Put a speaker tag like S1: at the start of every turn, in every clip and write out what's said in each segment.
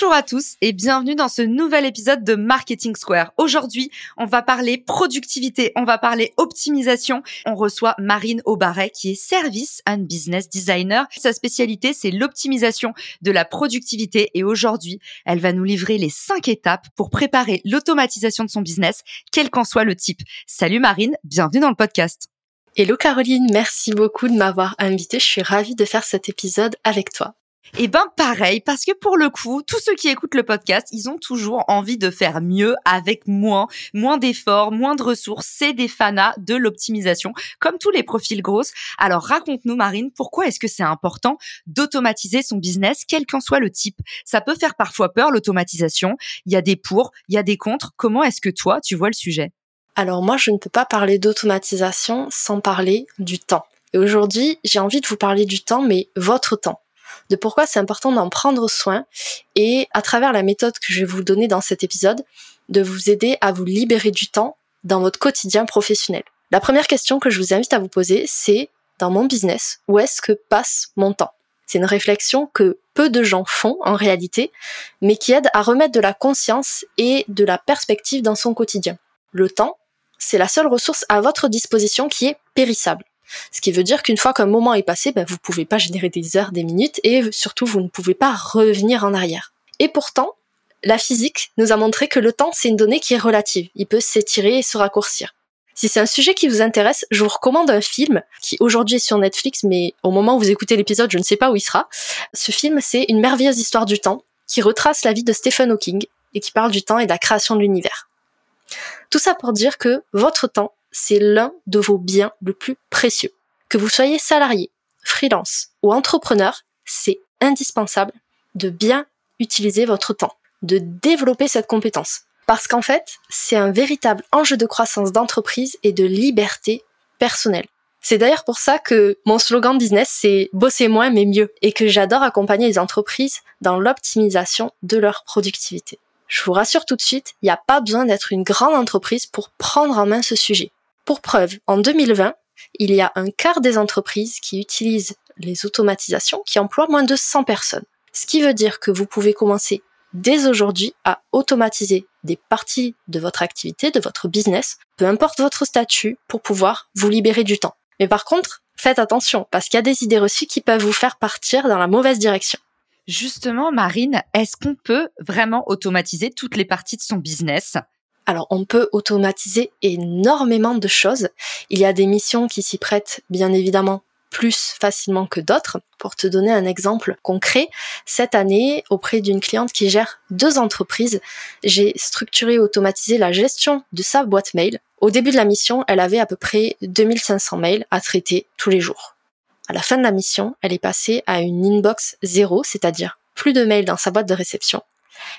S1: Bonjour à tous et bienvenue dans ce nouvel épisode de Marketing Square. Aujourd'hui, on va parler productivité, on va parler optimisation. On reçoit Marine Aubaret qui est Service and Business Designer. Sa spécialité, c'est l'optimisation de la productivité et aujourd'hui, elle va nous livrer les cinq étapes pour préparer l'automatisation de son business, quel qu'en soit le type. Salut Marine, bienvenue dans le podcast.
S2: Hello Caroline, merci beaucoup de m'avoir invitée. Je suis ravie de faire cet épisode avec toi.
S1: Eh ben pareil, parce que pour le coup, tous ceux qui écoutent le podcast, ils ont toujours envie de faire mieux avec moins, moins d'efforts, moins de ressources. C'est des fanas de l'optimisation, comme tous les profils grosses. Alors raconte-nous Marine, pourquoi est-ce que c'est important d'automatiser son business, quel qu'en soit le type? Ça peut faire parfois peur l'automatisation. Il y a des pour, il y a des contre. Comment est-ce que toi, tu vois le sujet?
S2: Alors moi, je ne peux pas parler d'automatisation sans parler du temps. Et aujourd'hui, j'ai envie de vous parler du temps, mais votre temps de pourquoi c'est important d'en prendre soin et à travers la méthode que je vais vous donner dans cet épisode, de vous aider à vous libérer du temps dans votre quotidien professionnel. La première question que je vous invite à vous poser, c'est dans mon business, où est-ce que passe mon temps? C'est une réflexion que peu de gens font en réalité, mais qui aide à remettre de la conscience et de la perspective dans son quotidien. Le temps, c'est la seule ressource à votre disposition qui est périssable. Ce qui veut dire qu'une fois qu'un moment est passé, ben, vous ne pouvez pas générer des heures, des minutes, et surtout vous ne pouvez pas revenir en arrière. Et pourtant, la physique nous a montré que le temps, c'est une donnée qui est relative. Il peut s'étirer et se raccourcir. Si c'est un sujet qui vous intéresse, je vous recommande un film qui aujourd'hui est sur Netflix, mais au moment où vous écoutez l'épisode, je ne sais pas où il sera. Ce film, c'est Une merveilleuse histoire du temps, qui retrace la vie de Stephen Hawking et qui parle du temps et de la création de l'univers. Tout ça pour dire que votre temps, c'est l'un de vos biens le plus précieux. Que vous soyez salarié, freelance ou entrepreneur, c'est indispensable de bien utiliser votre temps, de développer cette compétence. Parce qu'en fait, c'est un véritable enjeu de croissance d'entreprise et de liberté personnelle. C'est d'ailleurs pour ça que mon slogan business, c'est bosser moins mais mieux et que j'adore accompagner les entreprises dans l'optimisation de leur productivité. Je vous rassure tout de suite, il n'y a pas besoin d'être une grande entreprise pour prendre en main ce sujet. Pour preuve, en 2020, il y a un quart des entreprises qui utilisent les automatisations qui emploient moins de 100 personnes. Ce qui veut dire que vous pouvez commencer dès aujourd'hui à automatiser des parties de votre activité, de votre business, peu importe votre statut, pour pouvoir vous libérer du temps. Mais par contre, faites attention, parce qu'il y a des idées reçues qui peuvent vous faire partir dans la mauvaise direction.
S1: Justement, Marine, est-ce qu'on peut vraiment automatiser toutes les parties de son business?
S2: Alors on peut automatiser énormément de choses. Il y a des missions qui s'y prêtent bien évidemment plus facilement que d'autres. Pour te donner un exemple concret, cette année, auprès d'une cliente qui gère deux entreprises, j'ai structuré et automatisé la gestion de sa boîte mail. Au début de la mission, elle avait à peu près 2500 mails à traiter tous les jours. À la fin de la mission, elle est passée à une inbox zéro, c'est-à-dire plus de mails dans sa boîte de réception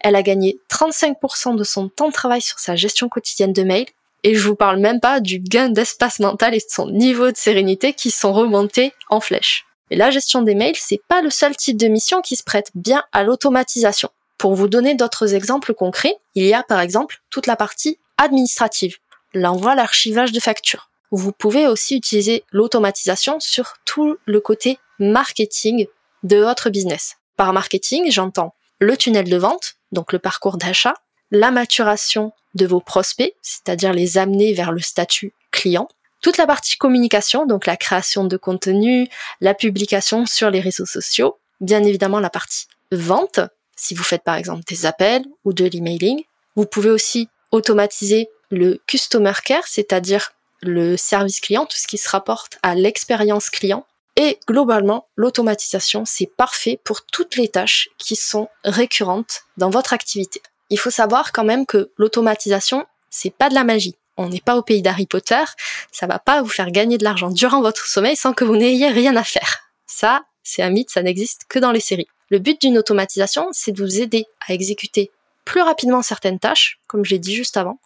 S2: elle a gagné 35% de son temps de travail sur sa gestion quotidienne de mail. Et je vous parle même pas du gain d'espace mental et de son niveau de sérénité qui sont remontés en flèche. Et la gestion des mails, c'est pas le seul type de mission qui se prête bien à l'automatisation. Pour vous donner d'autres exemples concrets, il y a par exemple toute la partie administrative, l'envoi, l'archivage de factures. Vous pouvez aussi utiliser l'automatisation sur tout le côté marketing de votre business. Par marketing, j'entends le tunnel de vente, donc le parcours d'achat, la maturation de vos prospects, c'est-à-dire les amener vers le statut client, toute la partie communication, donc la création de contenu, la publication sur les réseaux sociaux, bien évidemment la partie vente, si vous faites par exemple des appels ou de l'emailing. Vous pouvez aussi automatiser le customer care, c'est-à-dire le service client, tout ce qui se rapporte à l'expérience client, et globalement, l'automatisation, c'est parfait pour toutes les tâches qui sont récurrentes dans votre activité. Il faut savoir quand même que l'automatisation, c'est pas de la magie. On n'est pas au pays d'Harry Potter, ça va pas vous faire gagner de l'argent durant votre sommeil sans que vous n'ayez rien à faire. Ça, c'est un mythe, ça n'existe que dans les séries. Le but d'une automatisation, c'est de vous aider à exécuter plus rapidement certaines tâches, comme j'ai dit juste avant,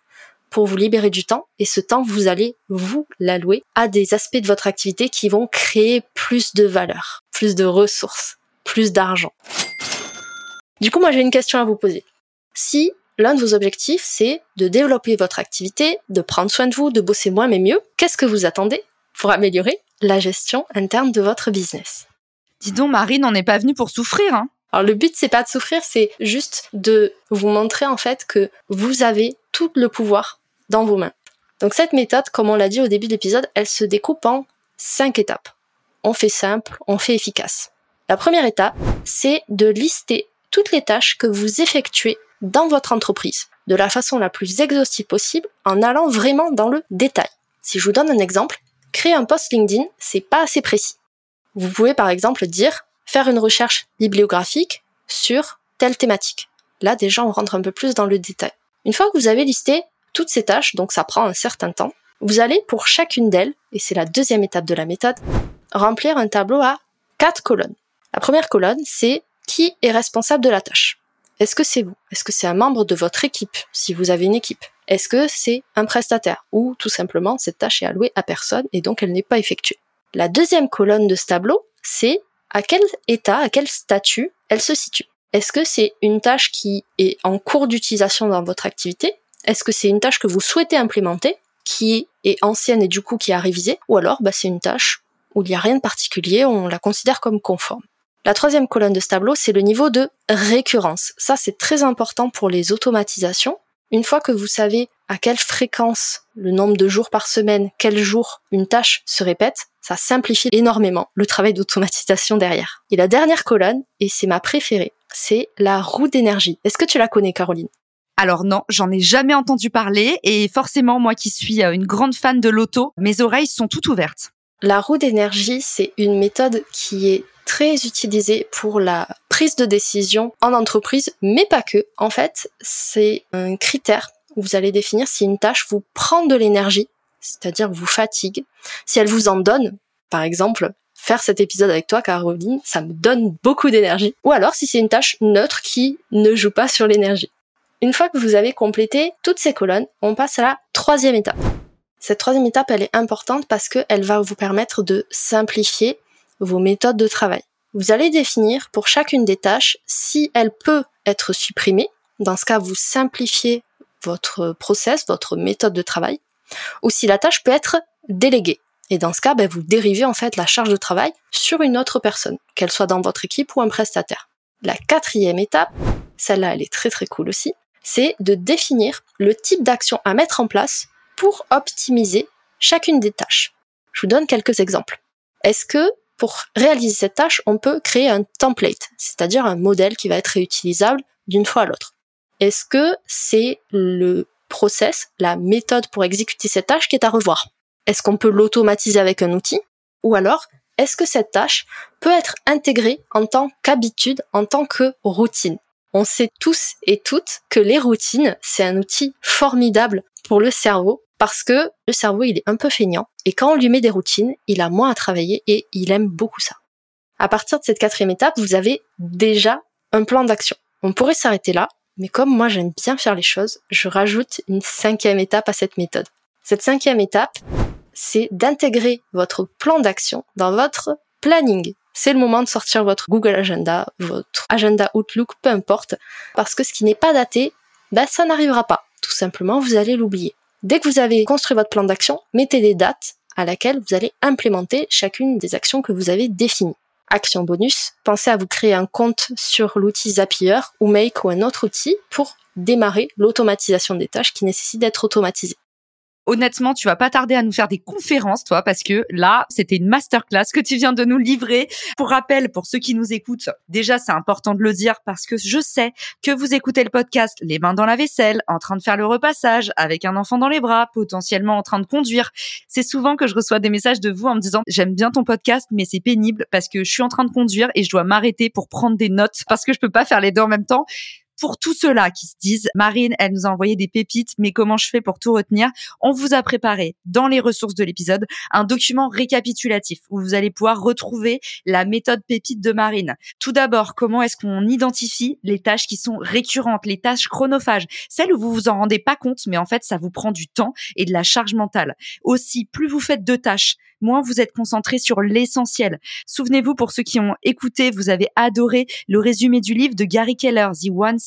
S2: pour vous libérer du temps. Et ce temps, vous allez vous l'allouer à des aspects de votre activité qui vont créer plus de valeur, plus de ressources, plus d'argent. Du coup, moi, j'ai une question à vous poser. Si l'un de vos objectifs, c'est de développer votre activité, de prendre soin de vous, de bosser moins mais mieux, qu'est-ce que vous attendez pour améliorer la gestion interne de votre business?
S1: Dis donc, Marine, on n'est pas venue pour souffrir, hein
S2: alors le but c'est pas de souffrir, c'est juste de vous montrer en fait que vous avez le pouvoir dans vos mains. Donc cette méthode, comme on l'a dit au début de l'épisode, elle se découpe en cinq étapes. On fait simple, on fait efficace. La première étape, c'est de lister toutes les tâches que vous effectuez dans votre entreprise de la façon la plus exhaustive possible en allant vraiment dans le détail. Si je vous donne un exemple, créer un post LinkedIn, c'est pas assez précis. Vous pouvez par exemple dire faire une recherche bibliographique sur telle thématique. Là, déjà, on rentre un peu plus dans le détail. Une fois que vous avez listé toutes ces tâches, donc ça prend un certain temps, vous allez pour chacune d'elles, et c'est la deuxième étape de la méthode, remplir un tableau à quatre colonnes. La première colonne, c'est qui est responsable de la tâche? Est-ce que c'est vous? Est-ce que c'est un membre de votre équipe, si vous avez une équipe? Est-ce que c'est un prestataire? Ou tout simplement, cette tâche est allouée à personne et donc elle n'est pas effectuée. La deuxième colonne de ce tableau, c'est à quel état, à quel statut elle se situe? Est-ce que c'est une tâche qui est en cours d'utilisation dans votre activité? Est-ce que c'est une tâche que vous souhaitez implémenter, qui est ancienne et du coup qui a révisé Ou alors bah, c'est une tâche où il n'y a rien de particulier, on la considère comme conforme. La troisième colonne de ce tableau, c'est le niveau de récurrence. Ça, c'est très important pour les automatisations. Une fois que vous savez à quelle fréquence, le nombre de jours par semaine, quel jour une tâche se répète, ça simplifie énormément le travail d'automatisation derrière. Et la dernière colonne, et c'est ma préférée, c'est la roue d'énergie. Est-ce que tu la connais, Caroline?
S1: Alors non, j'en ai jamais entendu parler et forcément moi qui suis euh, une grande fan de l'auto, mes oreilles sont toutes ouvertes.
S2: La roue d'énergie, c'est une méthode qui est très utilisée pour la prise de décision en entreprise, mais pas que. En fait, c'est un critère où vous allez définir si une tâche vous prend de l'énergie, c'est-à-dire vous fatigue, si elle vous en donne, par exemple, faire cet épisode avec toi, Caroline, ça me donne beaucoup d'énergie. Ou alors si c'est une tâche neutre qui ne joue pas sur l'énergie. Une fois que vous avez complété toutes ces colonnes, on passe à la troisième étape. Cette troisième étape, elle est importante parce qu'elle va vous permettre de simplifier vos méthodes de travail. Vous allez définir pour chacune des tâches si elle peut être supprimée. Dans ce cas, vous simplifiez votre process, votre méthode de travail, ou si la tâche peut être déléguée. Et dans ce cas, ben, vous dérivez en fait la charge de travail sur une autre personne, qu'elle soit dans votre équipe ou un prestataire. La quatrième étape, celle-là elle est très très cool aussi, c'est de définir le type d'action à mettre en place pour optimiser chacune des tâches. Je vous donne quelques exemples. Est-ce que pour réaliser cette tâche, on peut créer un template, c'est-à-dire un modèle qui va être réutilisable d'une fois à l'autre? Est-ce que c'est le process, la méthode pour exécuter cette tâche qui est à revoir? Est-ce qu'on peut l'automatiser avec un outil Ou alors, est-ce que cette tâche peut être intégrée en tant qu'habitude, en tant que routine? On sait tous et toutes que les routines, c'est un outil formidable pour le cerveau parce que le cerveau, il est un peu feignant et quand on lui met des routines, il a moins à travailler et il aime beaucoup ça. À partir de cette quatrième étape, vous avez déjà un plan d'action. On pourrait s'arrêter là, mais comme moi j'aime bien faire les choses, je rajoute une cinquième étape à cette méthode. Cette cinquième étape, c'est d'intégrer votre plan d'action dans votre planning. C'est le moment de sortir votre Google Agenda, votre agenda Outlook, peu importe, parce que ce qui n'est pas daté, ben ça n'arrivera pas. Tout simplement, vous allez l'oublier. Dès que vous avez construit votre plan d'action, mettez des dates à laquelle vous allez implémenter chacune des actions que vous avez définies. Action bonus, pensez à vous créer un compte sur l'outil Zapier ou Make ou un autre outil pour démarrer l'automatisation des tâches qui nécessitent d'être automatisées
S1: honnêtement, tu vas pas tarder à nous faire des conférences, toi, parce que là, c'était une masterclass que tu viens de nous livrer. Pour rappel, pour ceux qui nous écoutent, déjà, c'est important de le dire parce que je sais que vous écoutez le podcast les mains dans la vaisselle, en train de faire le repassage, avec un enfant dans les bras, potentiellement en train de conduire. C'est souvent que je reçois des messages de vous en me disant, j'aime bien ton podcast, mais c'est pénible parce que je suis en train de conduire et je dois m'arrêter pour prendre des notes parce que je peux pas faire les deux en même temps pour tous ceux-là qui se disent, Marine, elle nous a envoyé des pépites, mais comment je fais pour tout retenir? On vous a préparé dans les ressources de l'épisode un document récapitulatif où vous allez pouvoir retrouver la méthode pépite de Marine. Tout d'abord, comment est-ce qu'on identifie les tâches qui sont récurrentes, les tâches chronophages, celles où vous vous en rendez pas compte, mais en fait, ça vous prend du temps et de la charge mentale. Aussi, plus vous faites de tâches, moins vous êtes concentré sur l'essentiel. Souvenez-vous, pour ceux qui ont écouté, vous avez adoré le résumé du livre de Gary Keller, The One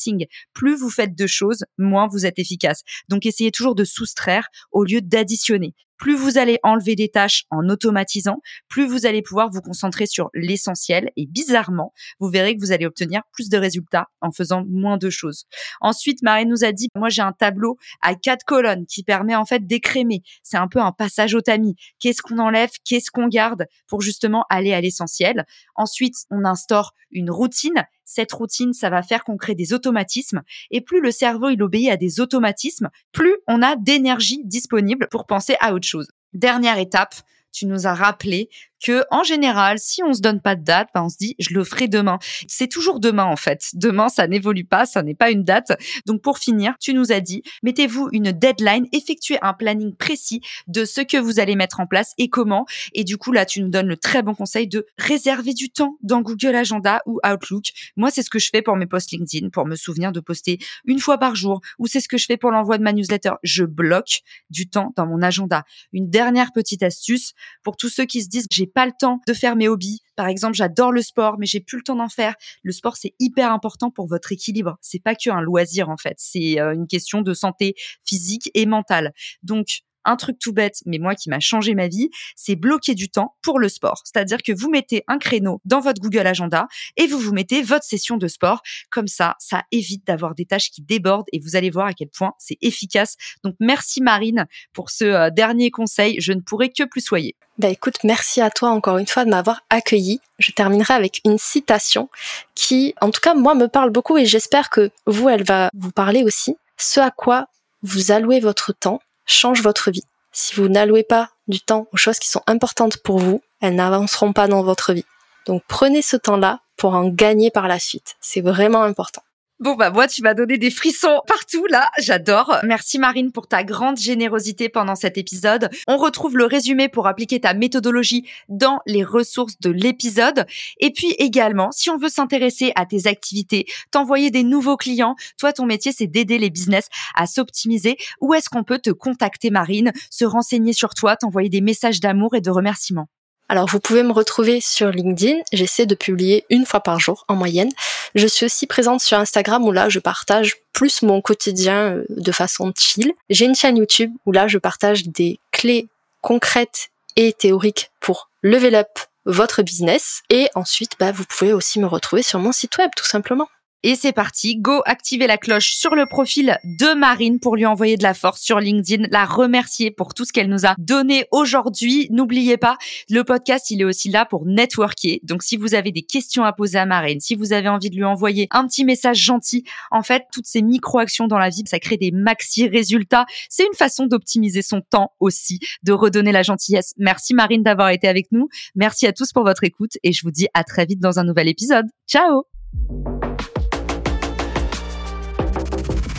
S1: Plus vous faites de choses, moins vous êtes efficace. Donc essayez toujours de soustraire au lieu d'additionner plus vous allez enlever des tâches en automatisant, plus vous allez pouvoir vous concentrer sur l'essentiel et bizarrement, vous verrez que vous allez obtenir plus de résultats en faisant moins de choses. Ensuite, Marie nous a dit, moi j'ai un tableau à quatre colonnes qui permet en fait d'écrémer. C'est un peu un passage au tamis. Qu'est-ce qu'on enlève, qu'est-ce qu'on garde pour justement aller à l'essentiel? Ensuite, on instaure une routine cette routine, ça va faire qu'on crée des automatismes. Et plus le cerveau, il obéit à des automatismes, plus on a d'énergie disponible pour penser à autre Dernière étape, tu nous as rappelé que en général, si on se donne pas de date, ben on se dit je le ferai demain. C'est toujours demain en fait. Demain, ça n'évolue pas, ça n'est pas une date. Donc pour finir, tu nous as dit mettez-vous une deadline, effectuez un planning précis de ce que vous allez mettre en place et comment. Et du coup là, tu nous donnes le très bon conseil de réserver du temps dans Google Agenda ou Outlook. Moi, c'est ce que je fais pour mes posts LinkedIn pour me souvenir de poster une fois par jour ou c'est ce que je fais pour l'envoi de ma newsletter. Je bloque du temps dans mon agenda. Une dernière petite astuce pour tous ceux qui se disent j'ai pas le temps de faire mes hobbies. Par exemple, j'adore le sport, mais j'ai plus le temps d'en faire. Le sport, c'est hyper important pour votre équilibre. C'est pas que un loisir, en fait. C'est euh, une question de santé physique et mentale. Donc, un truc tout bête, mais moi qui m'a changé ma vie, c'est bloquer du temps pour le sport. C'est-à-dire que vous mettez un créneau dans votre Google Agenda et vous vous mettez votre session de sport. Comme ça, ça évite d'avoir des tâches qui débordent et vous allez voir à quel point c'est efficace. Donc merci Marine pour ce euh, dernier conseil. Je ne pourrais que plus soyer.
S2: Bah écoute, merci à toi encore une fois de m'avoir accueilli. Je terminerai avec une citation qui, en tout cas, moi, me parle beaucoup et j'espère que vous, elle va vous parler aussi. Ce à quoi vous allouez votre temps change votre vie. Si vous n'allouez pas du temps aux choses qui sont importantes pour vous, elles n'avanceront pas dans votre vie. Donc prenez ce temps-là pour en gagner par la suite. C'est vraiment important.
S1: Bon bah moi tu m'as donné des frissons partout là, j'adore. Merci Marine pour ta grande générosité pendant cet épisode. On retrouve le résumé pour appliquer ta méthodologie dans les ressources de l'épisode. Et puis également, si on veut s'intéresser à tes activités, t'envoyer des nouveaux clients, toi ton métier c'est d'aider les business à s'optimiser, où est-ce qu'on peut te contacter Marine, se renseigner sur toi, t'envoyer des messages d'amour et de remerciements
S2: alors vous pouvez me retrouver sur LinkedIn, j'essaie de publier une fois par jour en moyenne. Je suis aussi présente sur Instagram où là je partage plus mon quotidien euh, de façon chill. J'ai une chaîne YouTube où là je partage des clés concrètes et théoriques pour level up votre business. Et ensuite, bah, vous pouvez aussi me retrouver sur mon site web tout simplement.
S1: Et c'est parti, go activer la cloche sur le profil de Marine pour lui envoyer de la force sur LinkedIn, la remercier pour tout ce qu'elle nous a donné aujourd'hui. N'oubliez pas, le podcast, il est aussi là pour networker. Donc si vous avez des questions à poser à Marine, si vous avez envie de lui envoyer un petit message gentil, en fait, toutes ces micro-actions dans la vie, ça crée des maxi résultats. C'est une façon d'optimiser son temps aussi, de redonner la gentillesse. Merci Marine d'avoir été avec nous. Merci à tous pour votre écoute et je vous dis à très vite dans un nouvel épisode. Ciao!